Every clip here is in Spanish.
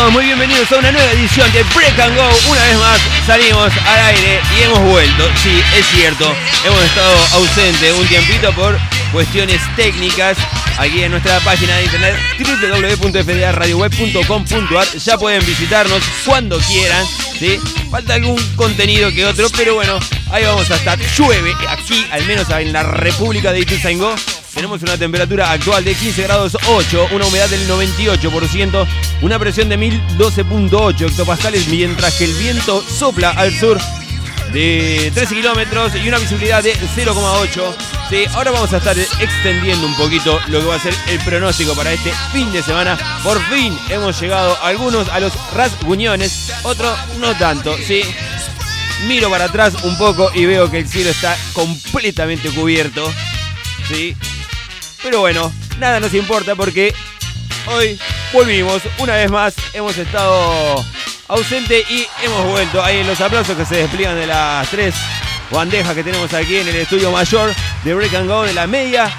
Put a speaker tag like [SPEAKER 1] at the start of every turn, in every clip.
[SPEAKER 1] Todos muy bienvenidos a una nueva edición de Break and Go. Una vez más salimos al aire y hemos vuelto. Sí, es cierto, hemos estado ausentes un tiempito por cuestiones técnicas. Aquí en nuestra página de internet www.fdaradioweb.com.ar ya pueden visitarnos cuando quieran. ¿sí? Falta algún contenido que otro, pero bueno, ahí vamos a estar. Llueve aquí, al menos en la República de Ituzaingó. Tenemos una temperatura actual de 15 grados 8, una humedad del 98%, una presión de 1012.8 hectopascales, mientras que el viento sopla al sur de 13 kilómetros y una visibilidad de 0,8. Sí, ahora vamos a estar extendiendo un poquito lo que va a ser el pronóstico para este fin de semana. Por fin hemos llegado algunos a los rasguñones, otros no tanto. Sí, miro para atrás un poco y veo que el cielo está completamente cubierto. Sí, pero bueno, nada nos importa porque hoy volvimos una vez más. Hemos estado ausente y hemos vuelto. Ahí en los aplausos que se despliegan de las tres bandejas que tenemos aquí en el estudio mayor de Break and Go, de la media,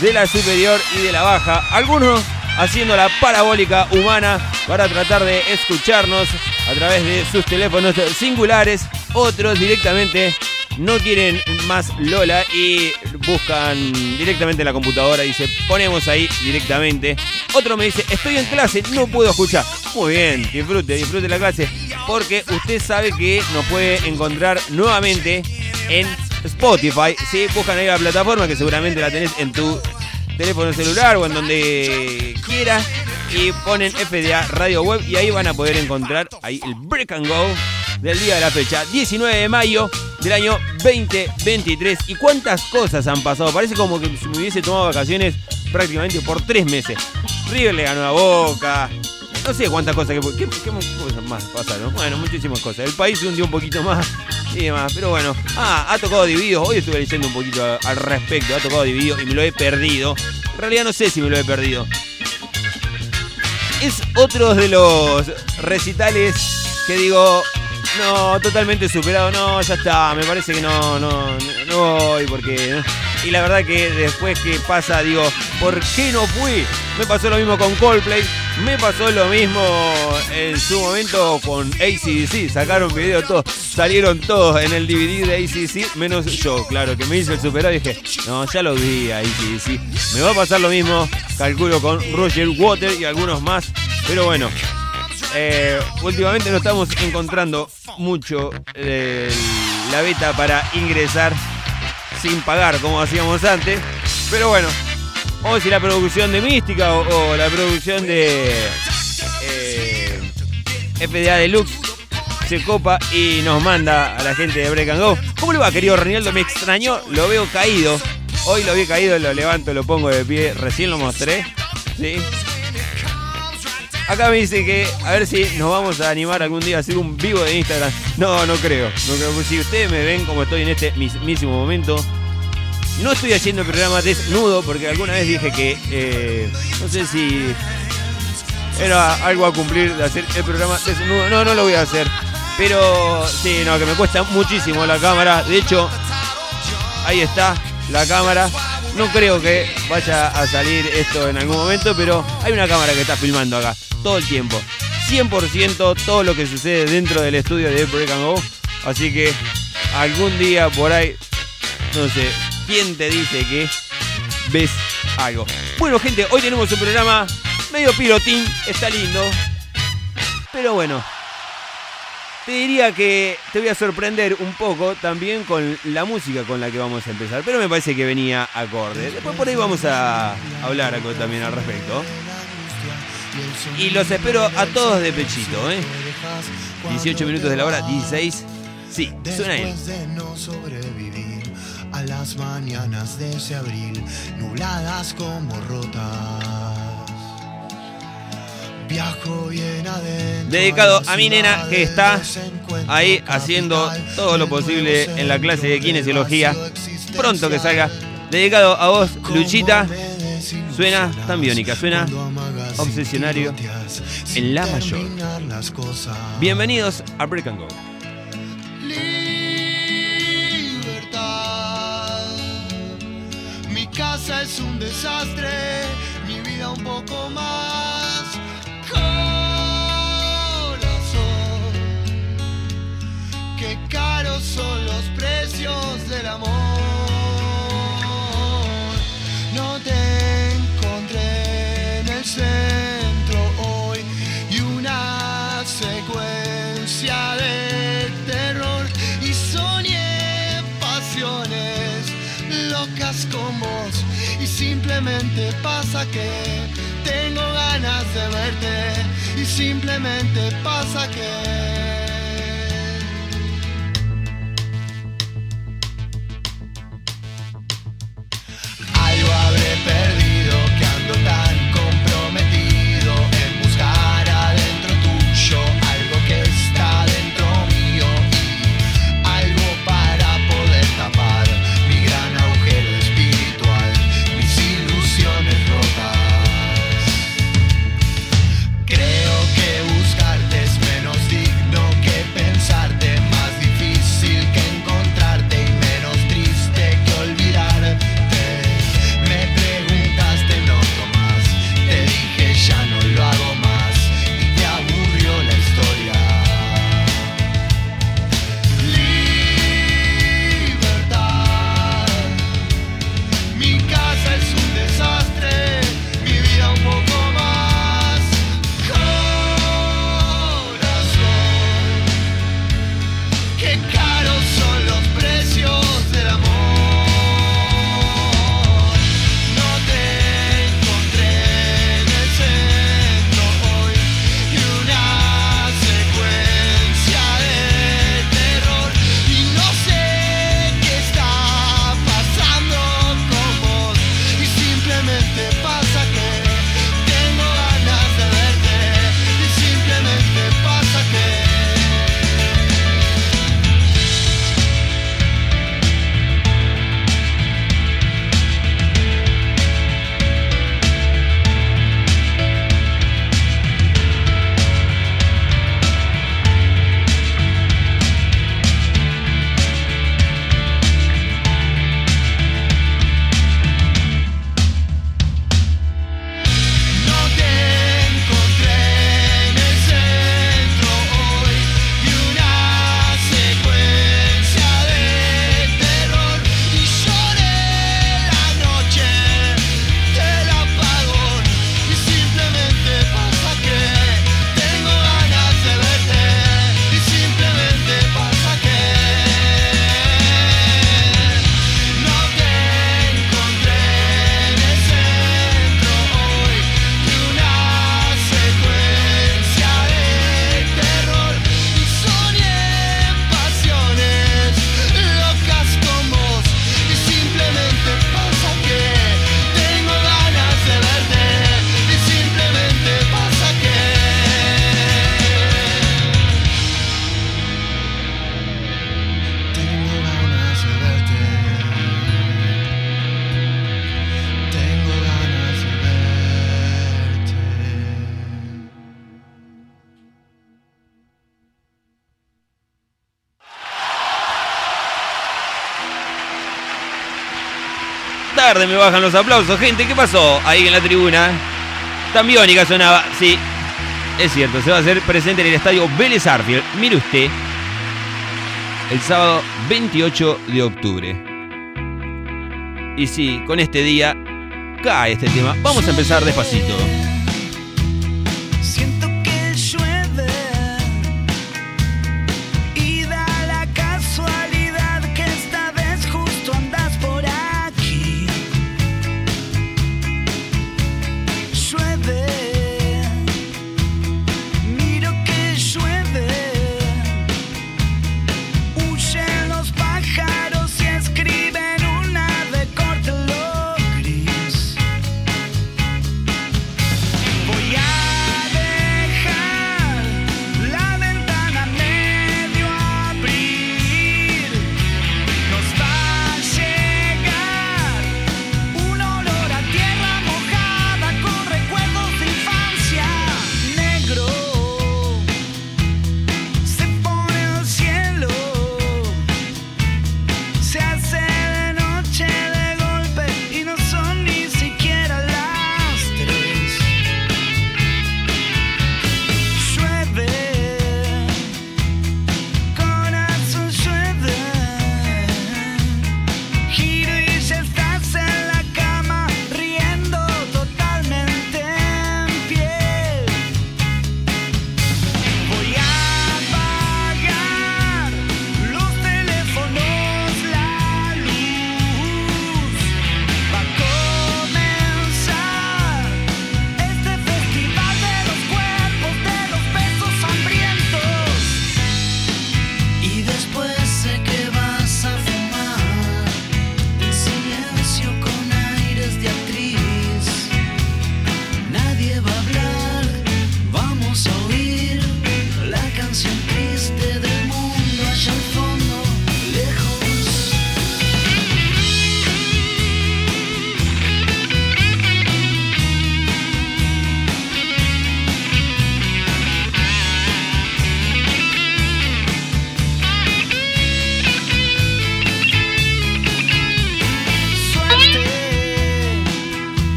[SPEAKER 1] de la superior y de la baja. Algunos haciendo la parabólica humana para tratar de escucharnos a través de sus teléfonos singulares. Otros directamente no quieren más Lola y buscan directamente la computadora. Dice, ponemos ahí directamente. Otro me dice, estoy en clase, no puedo escuchar. Muy bien, disfrute, disfrute la clase. Porque usted sabe que nos puede encontrar nuevamente en Spotify. Si buscan ahí la plataforma que seguramente la tenés en tu teléfono celular o en donde quieras y ponen FDA Radio Web y ahí van a poder encontrar ahí el Break and Go del día de la fecha, 19 de mayo del año 2023. ¿Y cuántas cosas han pasado? Parece como que me hubiese tomado vacaciones prácticamente por tres meses. River le ganó a Boca. No sé cuántas cosas que ¿qué, qué cosas más pasaron. Bueno, muchísimas cosas. El país se hundió un poquito más y demás. Pero bueno. Ah, ha tocado dividido. Hoy estuve leyendo un poquito al respecto. Ha tocado dividido y me lo he perdido. En realidad no sé si me lo he perdido. Es otro de los recitales que digo, no, totalmente superado. No, ya está. Me parece que no, no, no voy porque. Y la verdad que después que pasa, digo, ¿por qué no fui? Me pasó lo mismo con Coldplay. Me pasó lo mismo en su momento con ACDC. Sacaron video todos. Salieron todos en el DVD de ACDC, menos yo, claro, que me hizo el superado y dije, no, ya lo vi a ACDC. Me va a pasar lo mismo, calculo, con Roger Water y algunos más. Pero bueno, eh, últimamente no estamos encontrando mucho eh, la beta para ingresar sin pagar como hacíamos antes. Pero bueno, ver si la producción de Mística o, o la producción de eh, FDA Deluxe se copa y nos manda a la gente de Break and Go. ¿Cómo le va, querido Reinaldo? Me extrañó, lo veo caído. Hoy lo vi caído, lo levanto, lo pongo de pie. Recién lo mostré. ¿sí? Acá me dice que a ver si nos vamos a animar algún día a hacer un vivo de Instagram. No, no creo. No creo. Si ustedes me ven como estoy en este mismísimo momento, no estoy haciendo el programa desnudo porque alguna vez dije que eh, no sé si era algo a cumplir de hacer el programa desnudo. No, no lo voy a hacer. Pero sí, no, que me cuesta muchísimo la cámara. De hecho, ahí está la cámara. No creo que vaya a salir esto en algún momento, pero hay una cámara que está filmando acá todo el tiempo. 100% todo lo que sucede dentro del estudio de Break and Go. Así que algún día por ahí, no sé, ¿quién te dice que ves algo? Bueno, gente, hoy tenemos un programa medio pilotín, está lindo. Pero bueno, te diría que te voy a sorprender un poco también con la música con la que vamos a empezar. Pero me parece que venía acorde. Después por ahí vamos a hablar algo también al respecto. Y los espero a todos de pechito, ¿eh? 18 minutos de la hora, 16. Sí, suena él.
[SPEAKER 2] A las mañanas de ese abril, nubladas como rotas. Viajo bien adentro.
[SPEAKER 1] Dedicado a mi nena que está ahí haciendo todo lo posible en la clase de kinesiología. Pronto que salga. Dedicado a vos, Luchita. Suena tan biónica, suena obsesionario en la mayor. Bienvenidos a Break and Go.
[SPEAKER 2] Libertad, mi casa es un desastre, mi vida un poco más. Corazón, qué caros son los precios del amor. Te encontré en el centro hoy y una secuencia de terror y sonie pasiones locas con vos. Y simplemente pasa que tengo ganas de verte, y simplemente pasa que.
[SPEAKER 1] bajan los aplausos. Gente, ¿qué pasó ahí en la tribuna? Tan biónica sonaba. Sí, es cierto, se va a hacer presente en el estadio Vélez Arfield. Mire usted, el sábado 28 de octubre. Y sí, con este día cae este tema. Vamos a empezar despacito.
[SPEAKER 3] Siento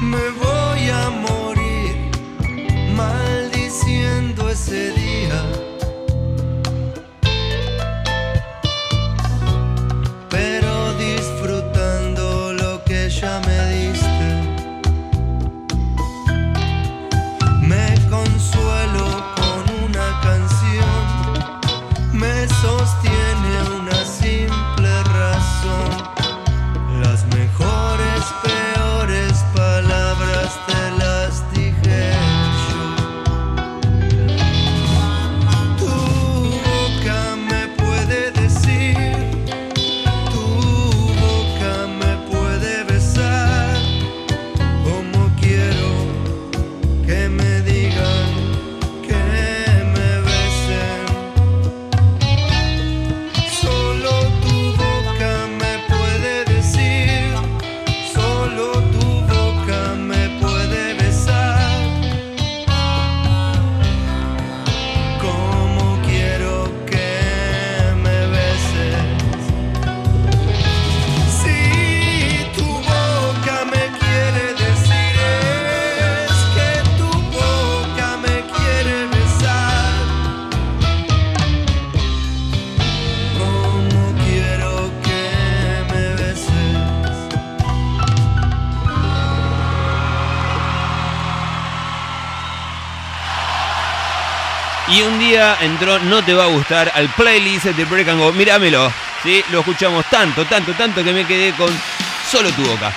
[SPEAKER 4] me voy.
[SPEAKER 5] entró No Te Va a Gustar al playlist de Break and Go. Míramelo, ¿sí? Lo escuchamos tanto, tanto, tanto que me quedé con solo tu boca.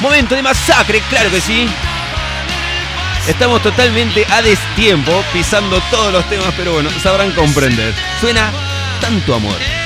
[SPEAKER 5] Momento de masacre, claro que sí. Estamos totalmente a destiempo, pisando todos los temas, pero bueno, sabrán comprender. Suena tanto amor.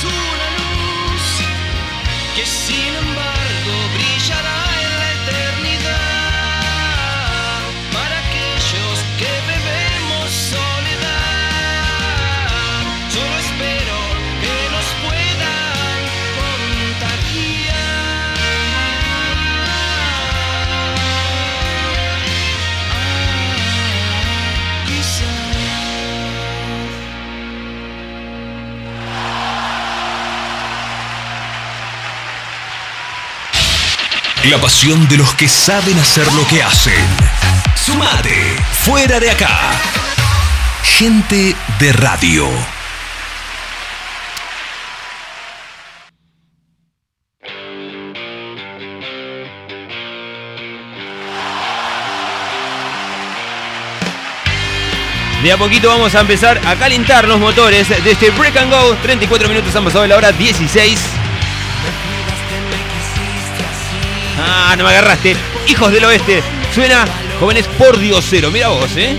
[SPEAKER 6] es una luz que sin embargo
[SPEAKER 7] La pasión de los que saben hacer lo que hacen. Sumate, fuera de acá. Gente de radio.
[SPEAKER 3] De a poquito vamos a empezar a calentar los motores de este Break and Go. 34 minutos han pasado de la hora 16. Ah, no me agarraste. Hijos del Oeste. Suena jóvenes por Diosero. Mira vos, ¿eh?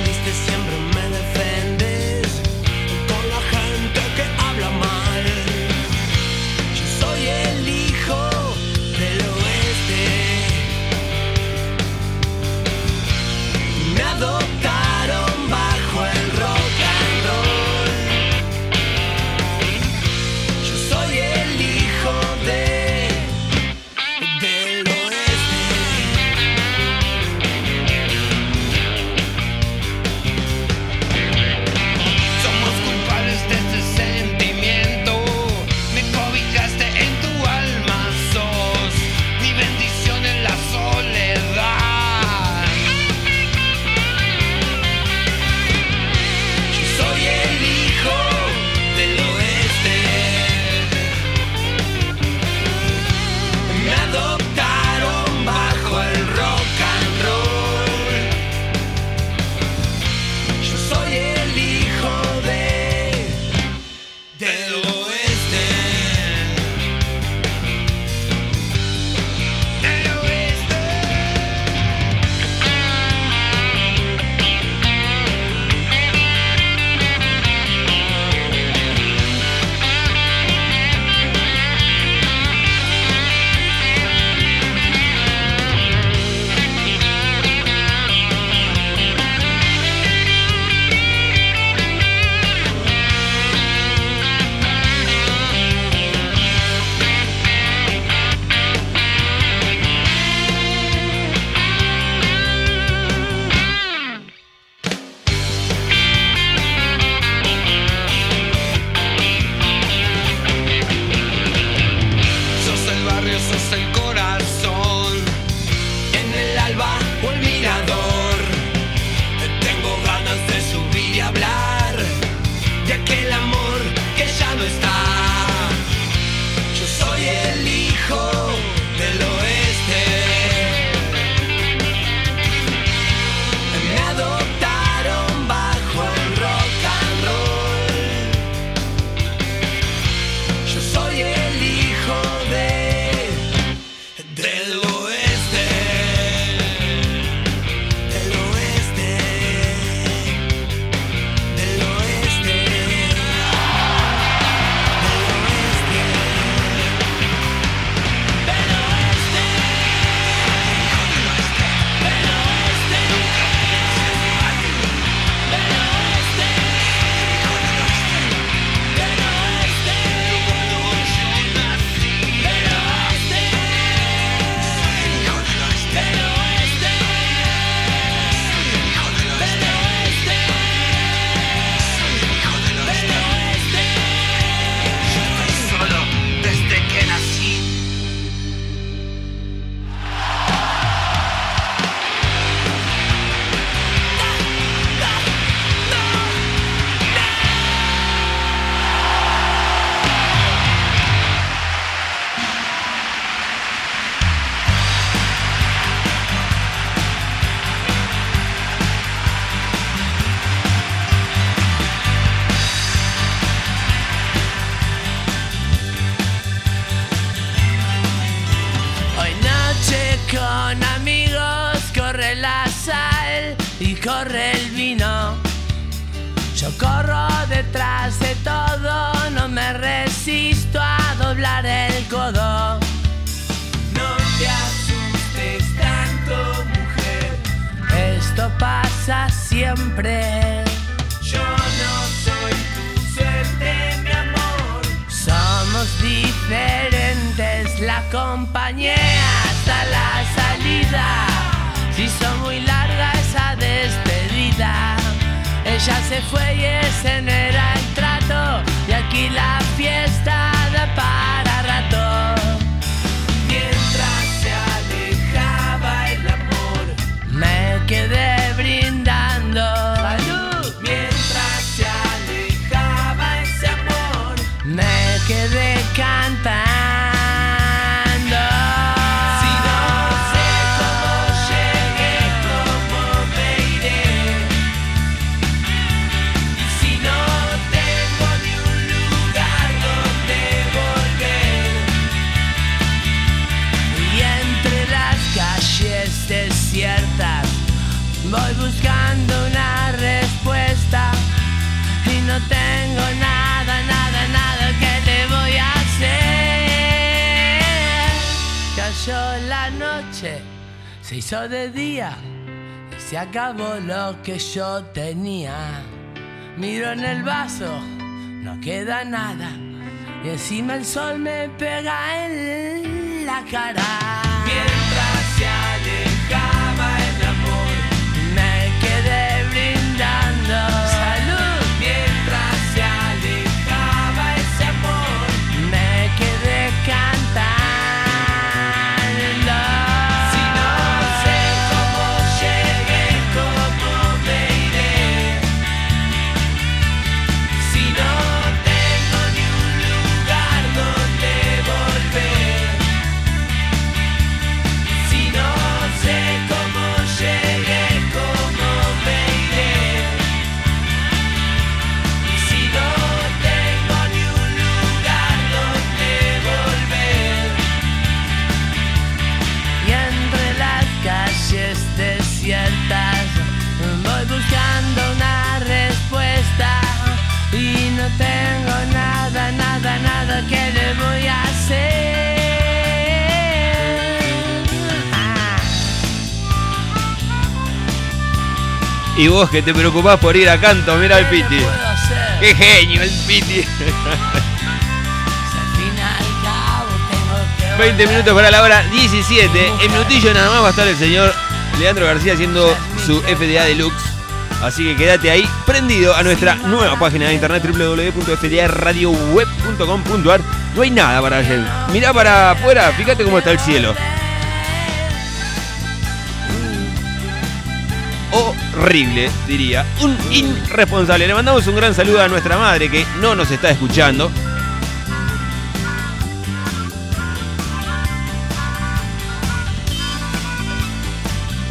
[SPEAKER 8] De
[SPEAKER 3] día y se acabó lo que yo tenía. Miro en el vaso, no queda nada y encima el sol me pega en la cara. Y
[SPEAKER 1] vos que te preocupás por ir a canto, mira el
[SPEAKER 3] ¿Qué le
[SPEAKER 1] Piti. ¡Qué genio el Piti!
[SPEAKER 3] Si al fin y al cabo tengo que
[SPEAKER 1] 20
[SPEAKER 3] volver.
[SPEAKER 1] minutos para la hora 17. En minutillo nada más va a estar el señor Leandro García haciendo su FDA Deluxe. Así que quédate ahí prendido a nuestra nueva página de internet www.fdaradioweb.com.ar. No hay nada para hacer. Mirá para afuera, fíjate cómo está el cielo. Horrible, diría. Un irresponsable. Le mandamos un gran saludo a nuestra madre que no nos está escuchando.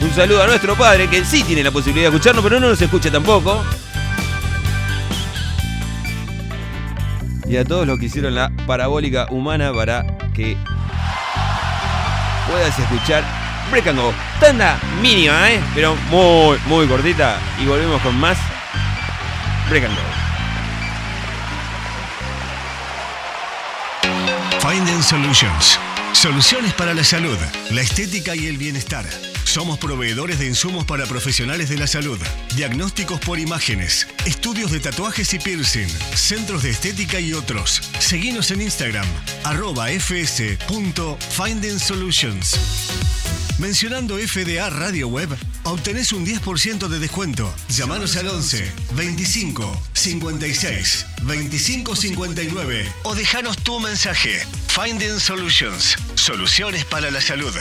[SPEAKER 1] Un saludo a nuestro padre que sí tiene la posibilidad de escucharnos, pero no nos escucha tampoco. Y a todos los que hicieron la parabólica humana para que puedas escuchar Break and Go. Tanda mínima, ¿eh? Pero muy, muy cortita. Y volvemos con más Break and Go.
[SPEAKER 9] Finding Solutions. Soluciones para la salud, la estética y el bienestar. Somos proveedores de insumos para profesionales de la salud, diagnósticos por imágenes, estudios de tatuajes y piercing, centros de estética y otros. Seguinos en Instagram, arroba fs.findingsolutions. Mencionando FDA Radio Web, obtenés un 10% de descuento. Llámanos al 11 25 56 25 59 o dejanos tu mensaje. Finding Solutions. Soluciones para la salud.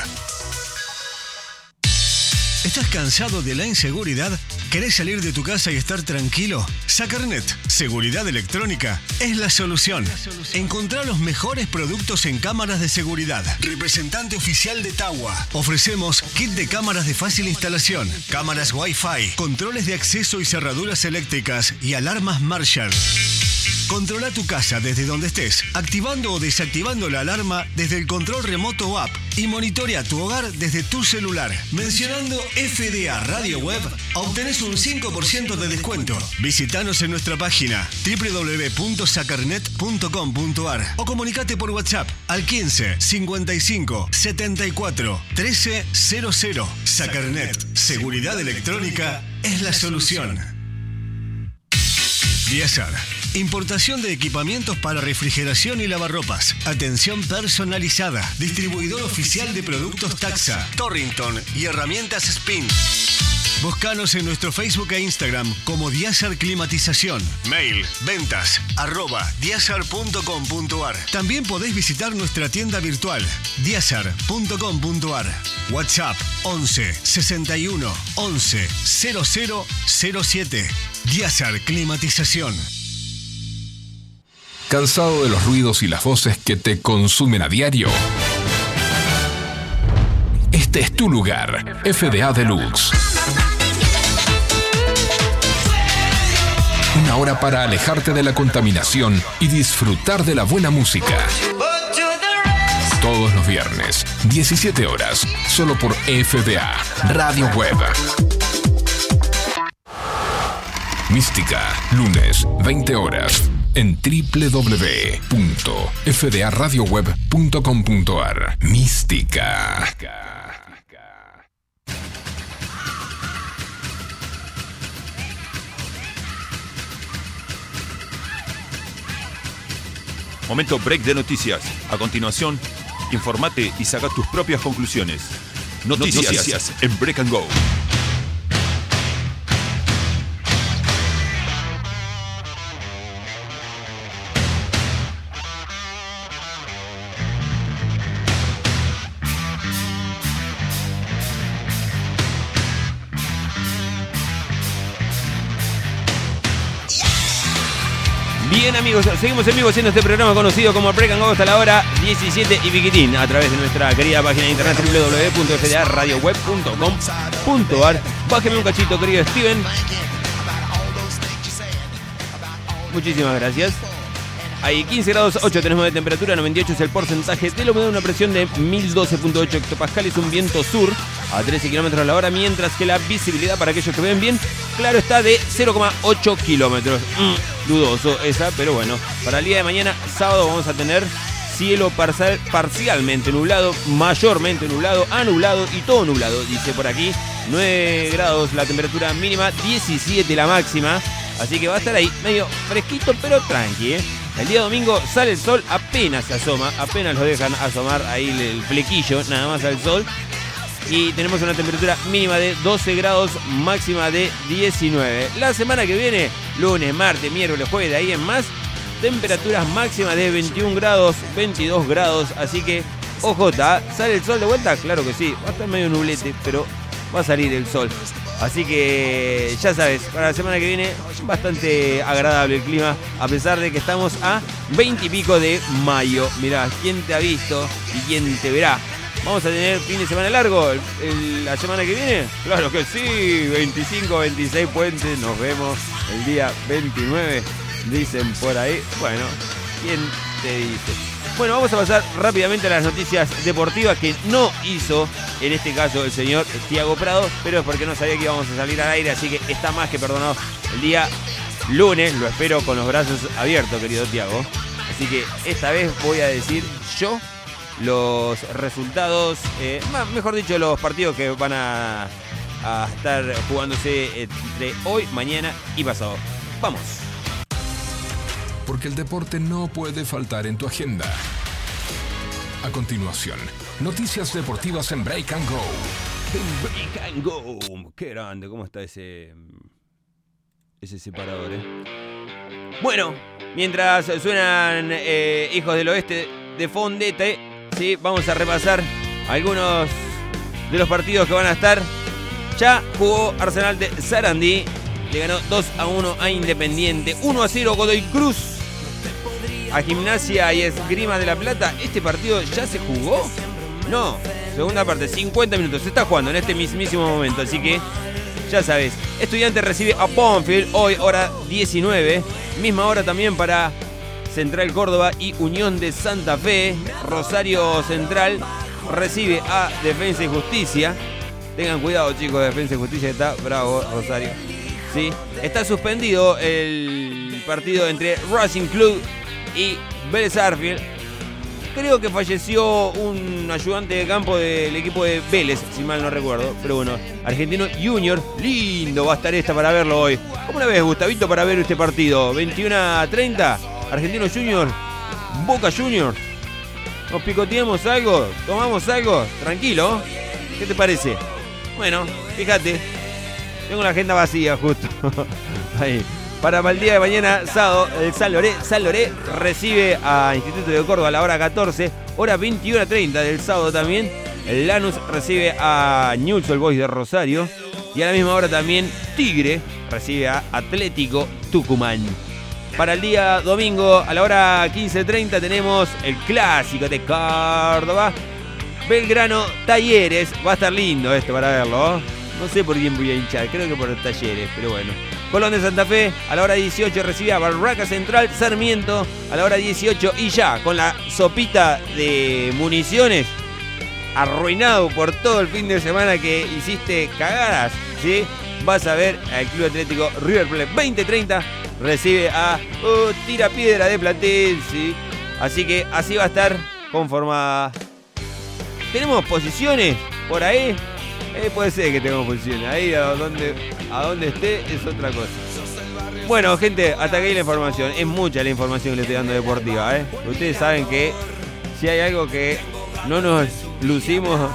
[SPEAKER 9] ¿Estás cansado de la inseguridad? ¿Querés salir de tu casa y estar tranquilo? Sacarnet, seguridad electrónica, es la solución. Encontrá los mejores productos en cámaras de seguridad. Representante oficial de Tawa. Ofrecemos kit de cámaras de fácil instalación, cámaras Wi-Fi, controles de acceso y cerraduras eléctricas y alarmas Marshall. Controla tu casa desde donde estés, activando o desactivando la alarma desde el control remoto o app y monitorea tu hogar desde tu celular. Mencionando FDA Radio Web, obtenés un 5% de descuento. Visítanos en nuestra página www.sacarnet.com.ar o comunicate por WhatsApp al 15 55 74 13 00. Sacarnet, seguridad electrónica es la solución. Diazar. Importación de equipamientos para refrigeración y lavarropas. Atención personalizada. Distribuidor oficial de productos Taxa, Torrington y herramientas Spin. Búscanos en nuestro Facebook e Instagram como Diazar Climatización. Mail ventas arroba diazar.com.ar. También podés visitar nuestra tienda virtual diazar.com.ar. WhatsApp 11 61 11 0007. Diazar Climatización.
[SPEAKER 7] ¿Cansado de los ruidos y las voces que te consumen a diario? Este es tu lugar, FDA Deluxe. Una hora para alejarte de la contaminación y disfrutar de la buena música. Todos los viernes, 17 horas, solo por FDA, Radio Web. Mística, lunes, 20 horas, en www.fdaradioweb.com.ar. Mística.
[SPEAKER 10] Momento break de noticias. A continuación, informate y saca tus propias conclusiones. Noticias, en Break and Go.
[SPEAKER 1] Bien amigos, seguimos en vivo haciendo este programa conocido como Break Go hasta la hora 17 y piquitín a través de nuestra querida página de internet www.fdaradioweb.com.ar Bájeme un cachito querido Steven. Muchísimas gracias. Hay 15 grados 8 tenemos de temperatura, 98 es el porcentaje de la humedad, una presión de 1012.8 hectopascales, un viento sur a 13 kilómetros a la hora, mientras que la visibilidad para aquellos que ven bien, claro está de 0,8 kilómetros. Mm, dudoso esa, pero bueno, para el día de mañana, sábado, vamos a tener cielo parcial, parcialmente nublado, mayormente nublado, anulado y todo nublado, dice por aquí. 9 grados la temperatura mínima, 17 la máxima. Así que va a estar ahí medio fresquito, pero tranqui. ¿eh? El día domingo sale el sol, apenas se asoma, apenas lo dejan asomar ahí el flequillo, nada más al sol. Y tenemos una temperatura mínima de 12 grados, máxima de 19. La semana que viene, lunes, martes, miércoles, jueves, ahí en más, temperaturas máximas de 21 grados, 22 grados. Así que, OJ, ¿sale el sol de vuelta? Claro que sí, va a estar medio nublete, pero va a salir el sol. Así que ya sabes, para la semana que viene bastante agradable el clima, a pesar de que estamos a 20 y pico de mayo. Mirá, ¿quién te ha visto y quién te verá? ¿Vamos a tener fin de semana largo la semana que viene? Claro que sí, 25, 26 puentes, nos vemos el día 29, dicen por ahí. Bueno, ¿quién te dice? Bueno, vamos a pasar rápidamente a las noticias deportivas que no hizo, en este caso, el señor Tiago Prado, pero es porque no sabía que íbamos a salir al aire, así que está más que perdonado el día lunes. Lo espero con los brazos abiertos, querido Tiago. Así que esta vez voy a decir yo los resultados, eh, mejor dicho, los partidos que van a, a estar jugándose entre hoy, mañana y pasado. Vamos
[SPEAKER 7] porque el deporte no puede faltar en tu agenda. A continuación, noticias deportivas en Break and Go.
[SPEAKER 1] Break and Go. Qué grande, ¿cómo está ese ese separador? Eh? Bueno, mientras suenan eh, Hijos del Oeste de Fondete, ¿sí? vamos a repasar algunos de los partidos que van a estar. Ya jugó Arsenal de Sarandí, le ganó 2 a 1 a Independiente, 1 a 0 Godoy Cruz a Gimnasia y Esgrima de la Plata. ¿Este partido ya se jugó? No, segunda parte, 50 minutos. Se está jugando en este mismísimo momento, así que ya sabes. Estudiante recibe a Ponfield hoy, hora 19. Misma hora también para Central Córdoba y Unión de Santa Fe. Rosario Central recibe a Defensa y Justicia. Tengan cuidado, chicos, Defensa y Justicia está bravo, Rosario. Sí, está suspendido el partido entre Racing Club y Vélez Arfield. Creo que falleció un ayudante de campo del equipo de Vélez, si mal no recuerdo. Pero bueno, Argentino Junior, lindo va a estar esta para verlo hoy. ¿Cómo la ves, Gustavito, para ver este partido? 21 a 30, Argentino Junior, Boca Junior. ¿Nos picoteamos algo? ¿Tomamos algo? Tranquilo. ¿Qué te parece? Bueno, fíjate. Tengo la agenda vacía justo. Ahí. Para el día de mañana, sábado, el San Loré, San Loré recibe a Instituto de Córdoba a la hora 14, hora 21.30 del sábado también. El Lanus recibe a Newell's Boys de Rosario. Y a la misma hora también Tigre recibe a Atlético Tucumán. Para el día domingo a la hora 15.30 tenemos el clásico de Córdoba. Belgrano Talleres. Va a estar lindo esto para verlo. No sé por quién voy a hinchar, creo que por Talleres, pero bueno. Colón de Santa Fe a la hora 18 recibía a Barraca Central, Sarmiento a la hora 18 y ya con la sopita de municiones arruinado por todo el fin de semana que hiciste cagadas, ¿sí? vas a ver al Club Atlético River Plate 2030 recibe a uh, Tira Piedra de Platense. Así que así va a estar conformada. ¿Tenemos posiciones por ahí? Eh, puede ser que tengamos posiciones. Ahí a donde, a donde esté es otra cosa. Bueno, gente, hasta aquí la información. Es mucha la información que le estoy dando deportiva. ¿eh? Ustedes saben que si hay algo que no nos lucimos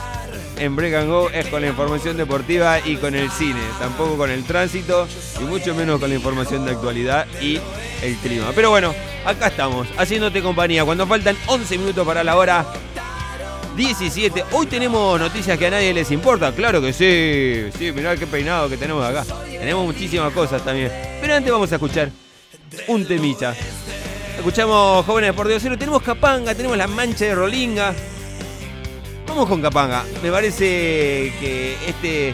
[SPEAKER 1] en Break and Go es con la información deportiva y con el cine. Tampoco con el tránsito y mucho menos con la información de actualidad y el clima. Pero bueno, acá estamos, haciéndote compañía. Cuando faltan 11 minutos para la hora 17. Hoy tenemos noticias que a nadie les importa. Claro que sí. Sí, mirá qué peinado que tenemos acá. Tenemos muchísimas cosas también. Pero antes vamos a escuchar un temita. Escuchamos Jóvenes por Dios. Tenemos Capanga, tenemos la mancha de Rolinga. Vamos con Capanga. Me parece que este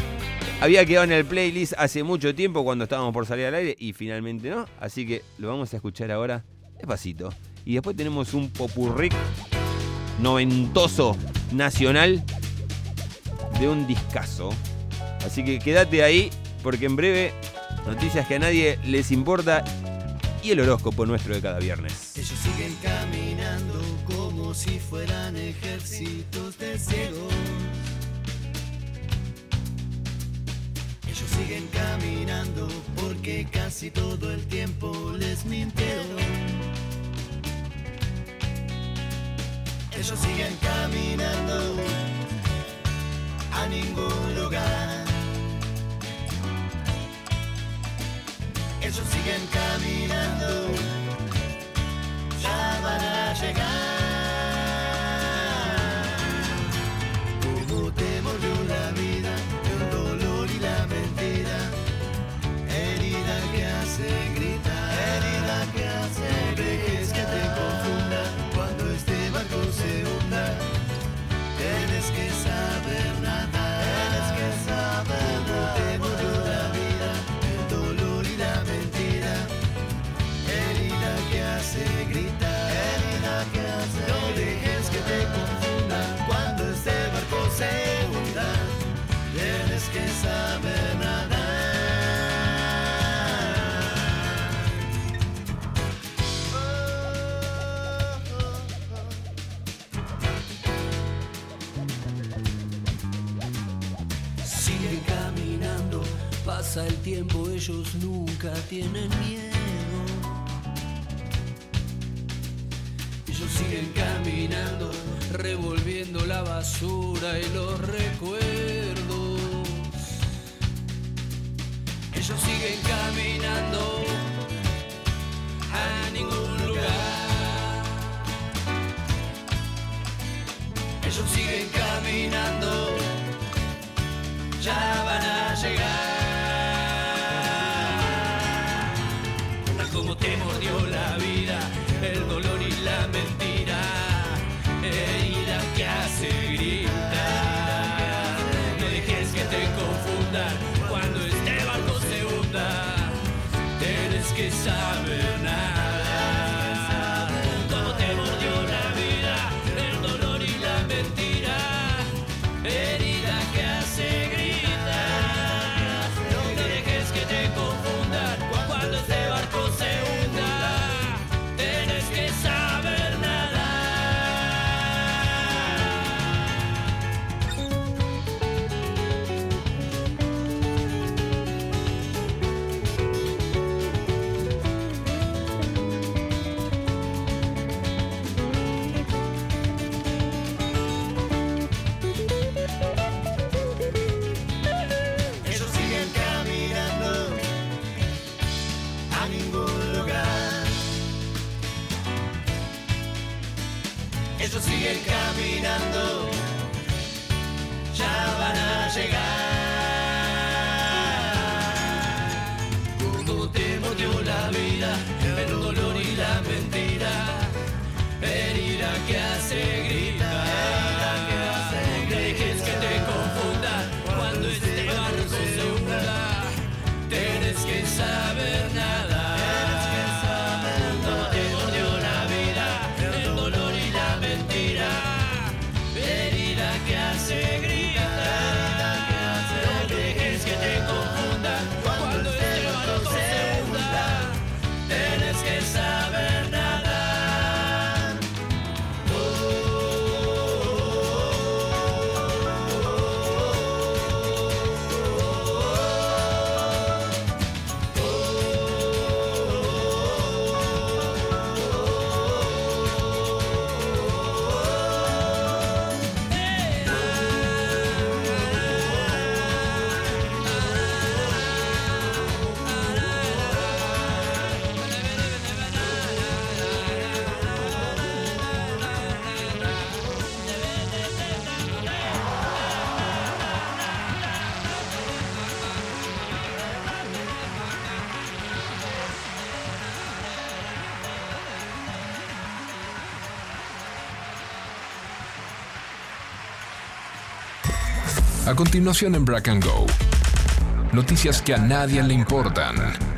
[SPEAKER 1] había quedado en el playlist hace mucho tiempo cuando estábamos por salir al aire y finalmente no. Así que lo vamos a escuchar ahora despacito. Y después tenemos un popurric noventoso nacional de un discazo. Así que quédate ahí porque en breve noticias que a nadie les importa y el horóscopo nuestro de cada viernes.
[SPEAKER 2] Ellos siguen caminando como si fueran ejércitos de ciegos. Ellos siguen caminando porque casi todo el tiempo les mintieron. Ellos siguen caminando a ningún lugar. Ellos siguen caminando, ya van a llegar.
[SPEAKER 3] Ellos nunca tienen miedo. Ellos siguen caminando, revolviendo la basura y los recuerdos. Ellos siguen caminando a ningún lugar. Ellos siguen caminando ya van a llegar. Que
[SPEAKER 2] A
[SPEAKER 11] continuación en Black and Go. Noticias que a nadie le importan.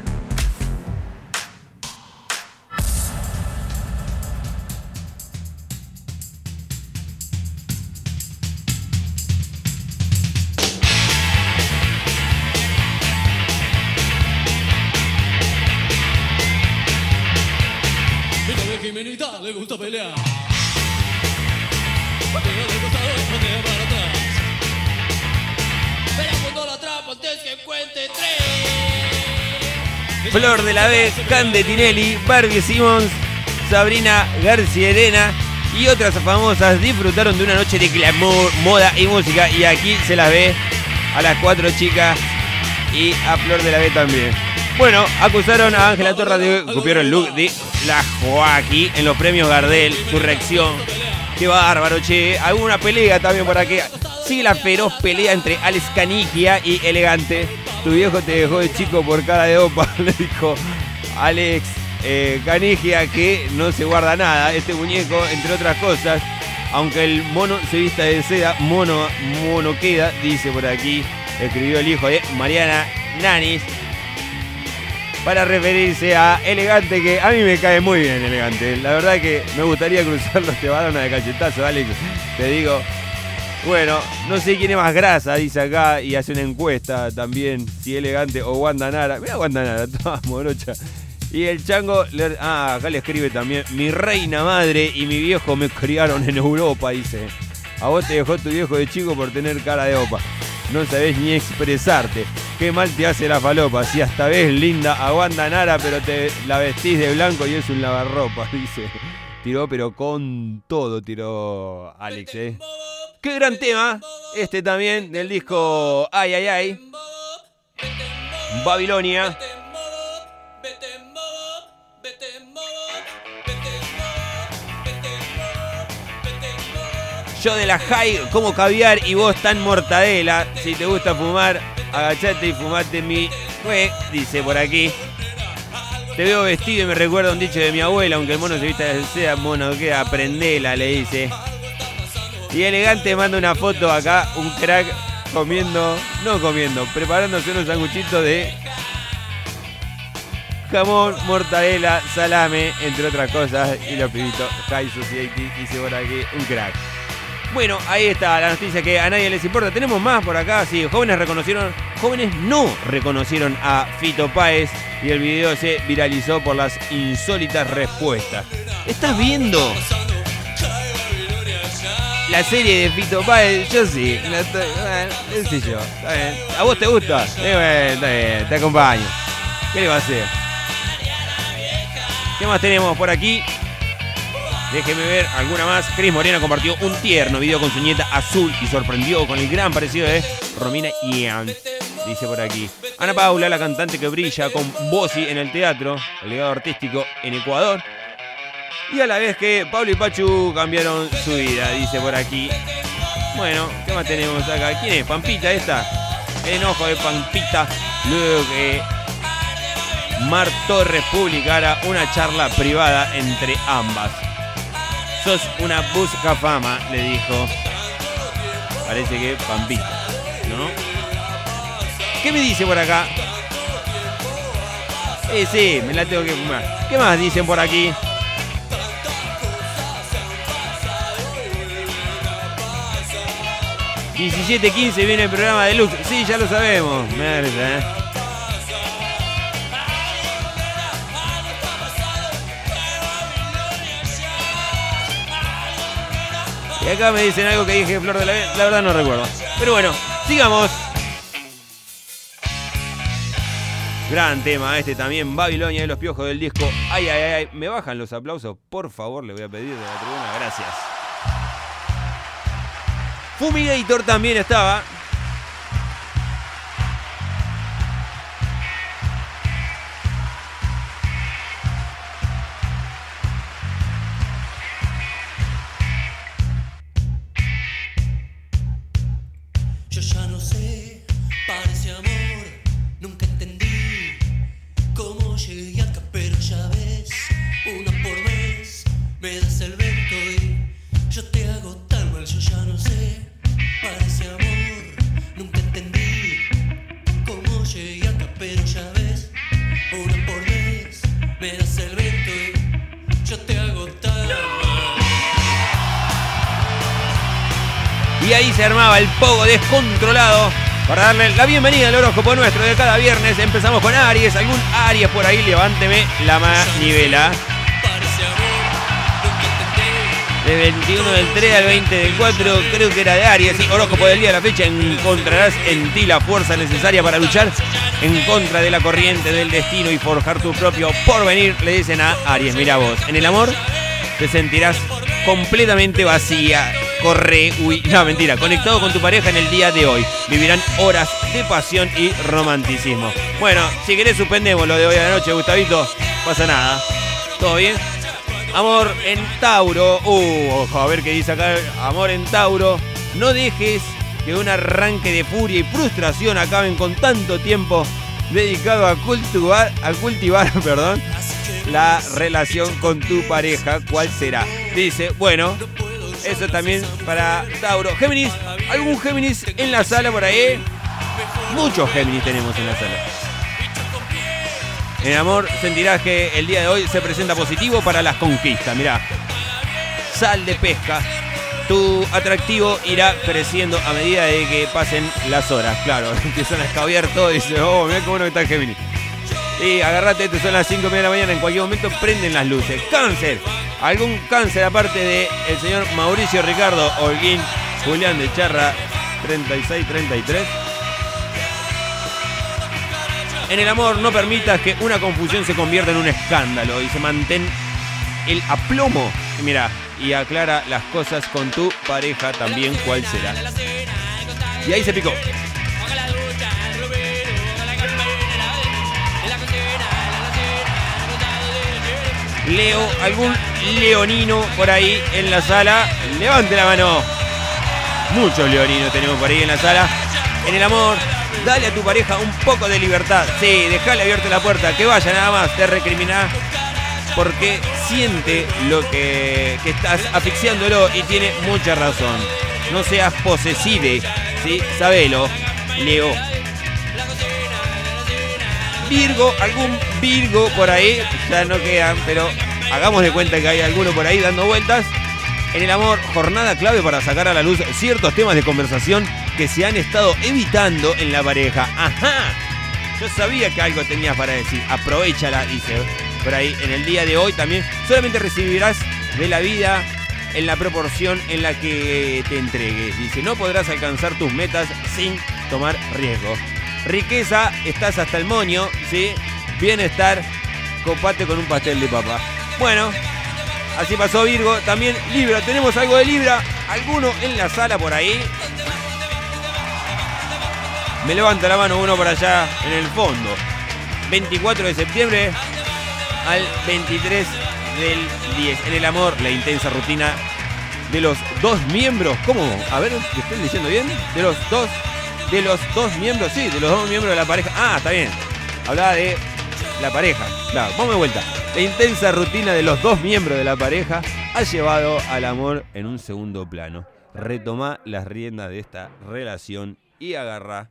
[SPEAKER 1] Flor de la B, Cande Tinelli, Barbie Simmons, Sabrina García Arena y otras famosas disfrutaron de una noche de glamour, moda y música. Y aquí se las ve a las cuatro chicas y a Flor de la B también. Bueno, acusaron a Ángela Torra de copiar el look de la Joaquí en los premios Gardel, su reacción. Qué bárbaro, che. Alguna pelea también por aquí. Sigue la feroz pelea entre Alex Canigia y Elegante. Tu viejo te dejó de chico por cara de opa, le dijo Alex eh, Canigia que no se guarda nada. Este muñeco, entre otras cosas, aunque el mono se vista de seda, mono, mono queda, dice por aquí, escribió el hijo de Mariana Nanis para referirse a Elegante, que a mí me cae muy bien Elegante. La verdad que me gustaría cruzarlo este balón de cachetazo, Alex. Te digo, bueno, no sé quién es más grasa, dice acá, y hace una encuesta también, si Elegante o Wanda Nara. Mira Wanda Nara, toda morocha. Y el chango, le- ah, acá le escribe también, mi reina madre y mi viejo me criaron en Europa, dice. A vos te dejó tu viejo de chico por tener cara de opa. No sabés ni expresarte. Qué mal te hace la falopa. Si hasta ves linda a Wanda Nara, pero te la vestís de blanco y es un lavarropa, dice. Tiró, pero con todo tiró Alex, eh. Qué gran tema. Este también del disco Ay, ay, ay. Babilonia. Yo de la high como caviar y vos tan mortadela. Si te gusta fumar, agachate y fumate mi... Fue, dice por aquí. Te veo vestido y me recuerda un dicho de mi abuela, aunque el mono se vista de seda, mono queda, prendela, le dice. Y elegante manda una foto acá, un crack comiendo, no comiendo, preparándose unos sanguchitos de jamón, mortadela, salame, entre otras cosas. Y los pibitos, High Society, dice por aquí, un crack. Bueno, ahí está la noticia que a nadie les importa. Tenemos más por acá. Sí, jóvenes reconocieron, jóvenes no reconocieron a Fito Páez y el video se viralizó por las insólitas respuestas. ¿Estás viendo la serie de Fito Páez? Yo sí. estoy- bueno, sé yo. Está bien. ¿A vos te gusta? Eh, bueno, está bien, te acompaño. ¿Qué le va a hacer? ¿Qué más tenemos por aquí? Déjeme ver alguna más. Cris Morena compartió un tierno video con su nieta azul y sorprendió con el gran parecido de Romina Ian. Dice por aquí. Ana Paula, la cantante que brilla con Bossi en el teatro, el legado artístico en Ecuador. Y a la vez que Pablo y Pachu cambiaron su vida, dice por aquí. Bueno, ¿qué más tenemos acá? ¿Quién es? Pampita esta. Enojo de Pampita. Luego que Mar Torres publicara una charla privada entre ambas. Sos una busca fama, le dijo. Parece que Pampita, ¿no? ¿Qué me dice por acá? Eh, sí, me la tengo que fumar. ¿Qué más dicen por aquí? ...17.15 viene el programa de Luz. Sí, ya lo sabemos. ¿eh? Y acá me dicen algo que dije Flor de la B, la verdad no recuerdo. Pero bueno, sigamos. Gran tema este también, Babilonia de los piojos del disco. Ay, ay, ay. me bajan los aplausos, por favor, le voy a pedir de la tribuna, gracias. Fumigator también estaba. Pogo descontrolado para darle la bienvenida al horóscopo nuestro de cada viernes. Empezamos con Aries. ¿Algún Aries por ahí? Levánteme la manivela. Del 21 del 3 al 20 del 4, creo que era de Aries. Sí, horóscopo del día de la fecha. Encontrarás en ti la fuerza necesaria para luchar en contra de la corriente del destino y forjar tu propio porvenir. Le dicen a Aries, mira vos. En el amor te sentirás completamente vacía. Corre, uy, no, mentira. Conectado con tu pareja en el día de hoy. Vivirán horas de pasión y romanticismo. Bueno, si querés suspendemos lo de hoy a la noche, Gustavito. Pasa nada. ¿Todo bien? Amor en Tauro. Uh, a ver qué dice acá. Amor en Tauro. No dejes que un arranque de furia y frustración acaben con tanto tiempo dedicado a cultivar, a cultivar, perdón, la relación con tu pareja. ¿Cuál será? Dice, bueno, eso también para Tauro. Géminis, ¿algún Géminis en la sala por ahí? Muchos Géminis tenemos en la sala. En amor sentirás que el día de hoy se presenta positivo para las conquistas. Mirá, sal de pesca. Tu atractivo irá creciendo a medida de que pasen las horas. Claro, empiezan a escabiar todo y dices, oh, mira cómo no está el Géminis. Y agarrate, esto son las 5 de la mañana, en cualquier momento prenden las luces. Cáncer, algún cáncer aparte de señor Mauricio Ricardo Holguín, Julián de Charra, 3633. En el amor no permitas que una confusión se convierta en un escándalo y se mantén el aplomo. Mira, y aclara las cosas con tu pareja también cuál será. Y ahí se picó. Leo, algún leonino por ahí en la sala. Levante la mano. Muchos leoninos tenemos por ahí en la sala. En el amor, dale a tu pareja un poco de libertad. Sí, dejale abierta la puerta, que vaya nada más, te recriminará porque siente lo que, que estás asfixiándolo y tiene mucha razón. No seas posesive, ¿sí? Sabelo, Leo. Virgo, algún Virgo por ahí, ya no quedan, pero hagamos de cuenta que hay alguno por ahí dando vueltas. En el amor, jornada clave para sacar a la luz ciertos temas de conversación que se han estado evitando en la pareja. Ajá, yo sabía que algo tenías para decir, aprovechala, dice por ahí en el día de hoy también. Solamente recibirás de la vida en la proporción en la que te entregues. Dice, no podrás alcanzar tus metas sin tomar riesgo. Riqueza, estás hasta el moño, ¿sí? Bienestar, copate con un pastel de papa. Bueno, así pasó Virgo. También Libra, tenemos algo de Libra. ¿Alguno en la sala por ahí? Me levanta la mano uno por allá en el fondo. 24 de septiembre al 23 del 10. En el amor, la intensa rutina de los dos miembros. ¿Cómo? A ver, ¿te estoy diciendo bien? De los dos. De los dos miembros, sí, de los dos miembros de la pareja. Ah, está bien. Hablaba de la pareja. Claro, vamos de vuelta. La intensa rutina de los dos miembros de la pareja ha llevado al amor en un segundo plano. Retoma las riendas de esta relación y agarra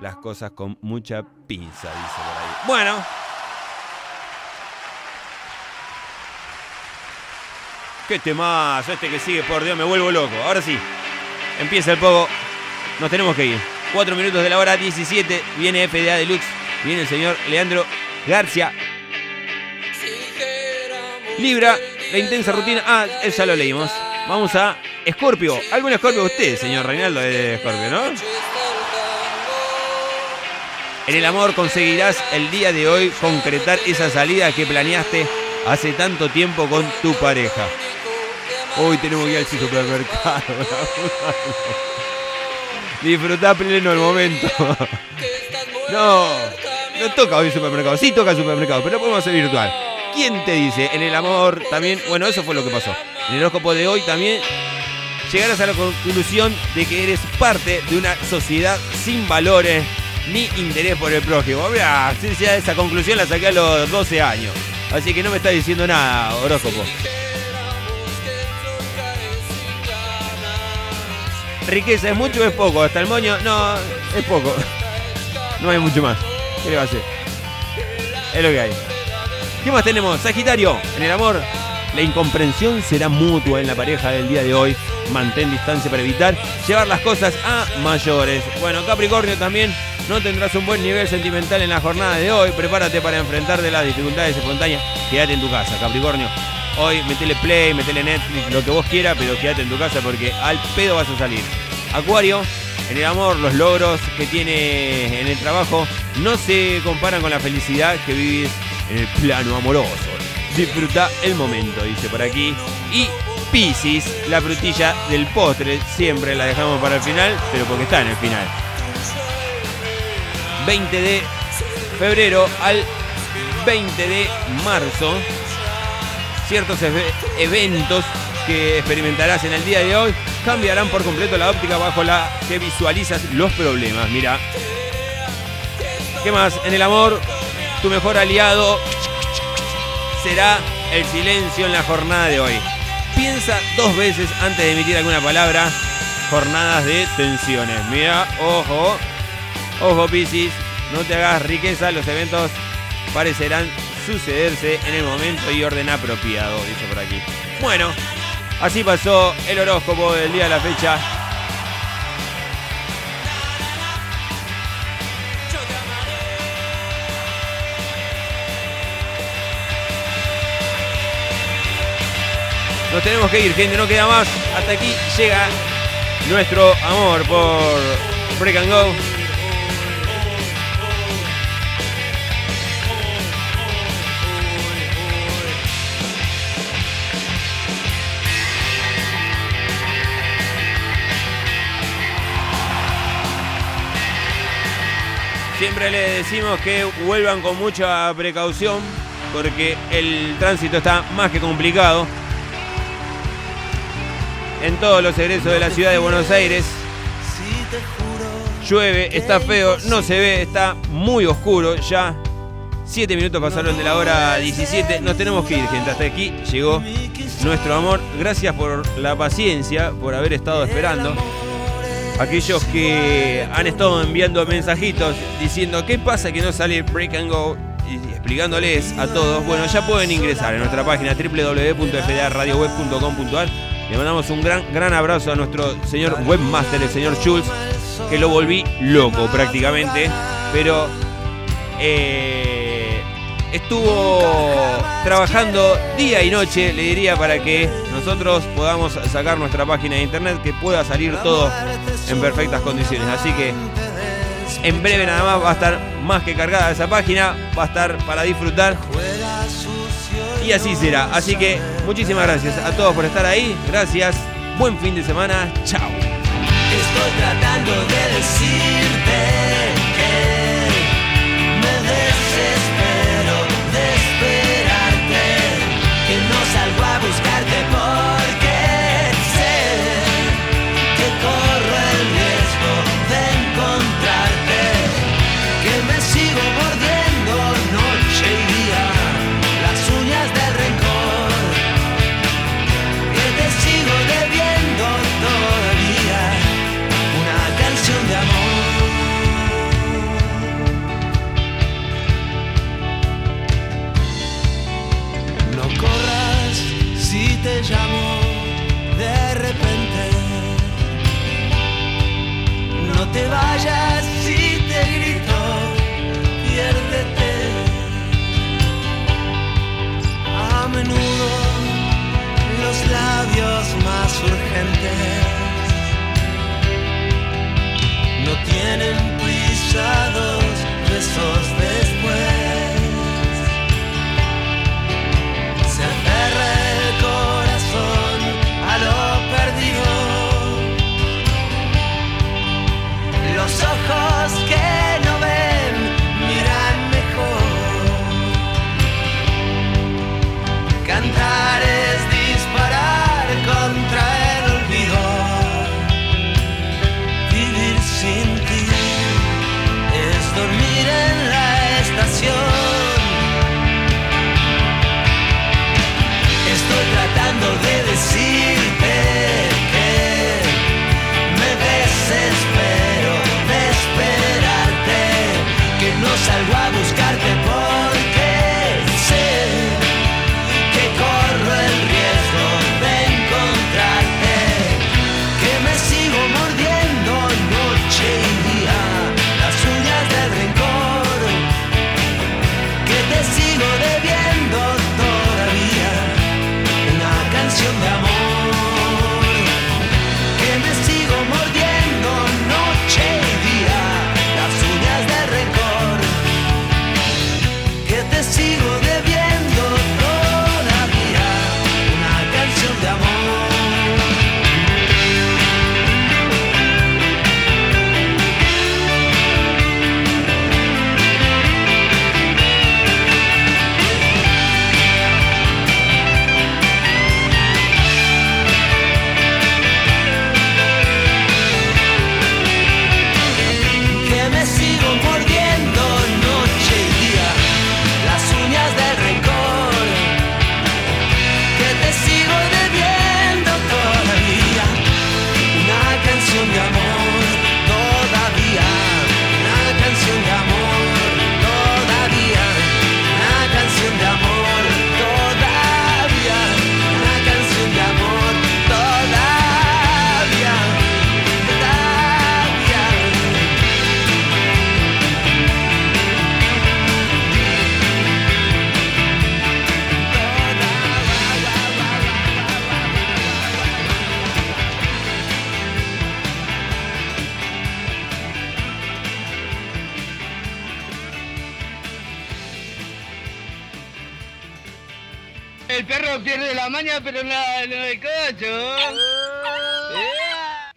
[SPEAKER 1] las cosas con mucha pinza, dice por ahí. Bueno, Qué temazo este que sigue, por Dios, me vuelvo loco. Ahora sí, empieza el poco. Nos tenemos que ir. Cuatro minutos de la hora 17. Viene FDA Deluxe. Viene el señor Leandro García. Libra, la intensa rutina. Ah, ya lo leímos. Vamos a Escorpio. ¿Algún Escorpio usted, señor Reinaldo de Escorpio, no? En el amor conseguirás el día de hoy concretar esa salida que planeaste hace tanto tiempo con tu pareja. Hoy tenemos que ir al supermercado. Disfrutá pleno el momento. No, no toca hoy el supermercado. Sí toca el supermercado, pero lo podemos hacer virtual. ¿Quién te dice? En el amor también. Bueno, eso fue lo que pasó. En el horóscopo de hoy también llegarás a la conclusión de que eres parte de una sociedad sin valores ni interés por el prójimo. Mira, esa conclusión la saqué a los 12 años. Así que no me está diciendo nada, horóscopo. Riqueza, ¿es mucho o es poco? Hasta el moño, no, es poco. No hay mucho más. ¿Qué le va a hacer? Es lo que hay. ¿Qué más tenemos? Sagitario, en el amor. La incomprensión será mutua en la pareja del día de hoy. Mantén distancia para evitar llevar las cosas a mayores. Bueno, Capricornio también no tendrás un buen nivel sentimental en la jornada de hoy. Prepárate para enfrentar de las dificultades espontáneas. Quédate en tu casa, Capricornio. Hoy metele play, metele Netflix, lo que vos quieras, pero quédate en tu casa porque al pedo vas a salir. Acuario, en el amor, los logros que tiene en el trabajo no se comparan con la felicidad que vivís en el plano amoroso. Disfruta el momento, dice por aquí. Y Piscis, la frutilla del postre, siempre la dejamos para el final, pero porque está en el final. 20 de febrero al 20 de marzo. Ciertos eve- eventos que experimentarás en el día de hoy cambiarán por completo la óptica bajo la que visualizas los problemas. Mira. ¿Qué más? En el amor, tu mejor aliado será el silencio en la jornada de hoy. Piensa dos veces antes de emitir alguna palabra. Jornadas de tensiones. Mira, ojo. Ojo, Piscis. No te hagas riqueza. Los eventos parecerán sucederse en el momento y orden apropiado, dice por aquí. Bueno, así pasó el horóscopo del día de la fecha. Nos tenemos que ir, gente, no queda más. Hasta aquí llega nuestro amor por Break and Go. Siempre le decimos que vuelvan con mucha precaución porque el tránsito está más que complicado. En todos los egresos de la ciudad de Buenos Aires llueve, está feo, no se ve, está muy oscuro ya. Siete minutos pasaron de la hora 17. Nos tenemos que ir, gente. Hasta aquí llegó nuestro amor. Gracias por la paciencia, por haber estado esperando. Aquellos que han estado enviando mensajitos diciendo qué pasa que no sale Break and Go y explicándoles a todos, bueno, ya pueden ingresar en nuestra página www.fdaradioweb.com.ar. Le mandamos un gran, gran abrazo a nuestro señor webmaster, el señor Schultz, que lo volví loco prácticamente, pero eh, estuvo trabajando día y noche, le diría, para que nosotros podamos sacar nuestra página de internet, que pueda salir todo en perfectas condiciones. Así que en breve nada más va a estar más que cargada esa página, va a estar para disfrutar. Y así será. Así que muchísimas gracias a todos por estar ahí. Gracias. Buen fin de semana. Chao.
[SPEAKER 2] Estoy tratando de decirte te vayas si te grito, piérdete. A menudo los labios más urgentes no tienen prisa dos besos después. Los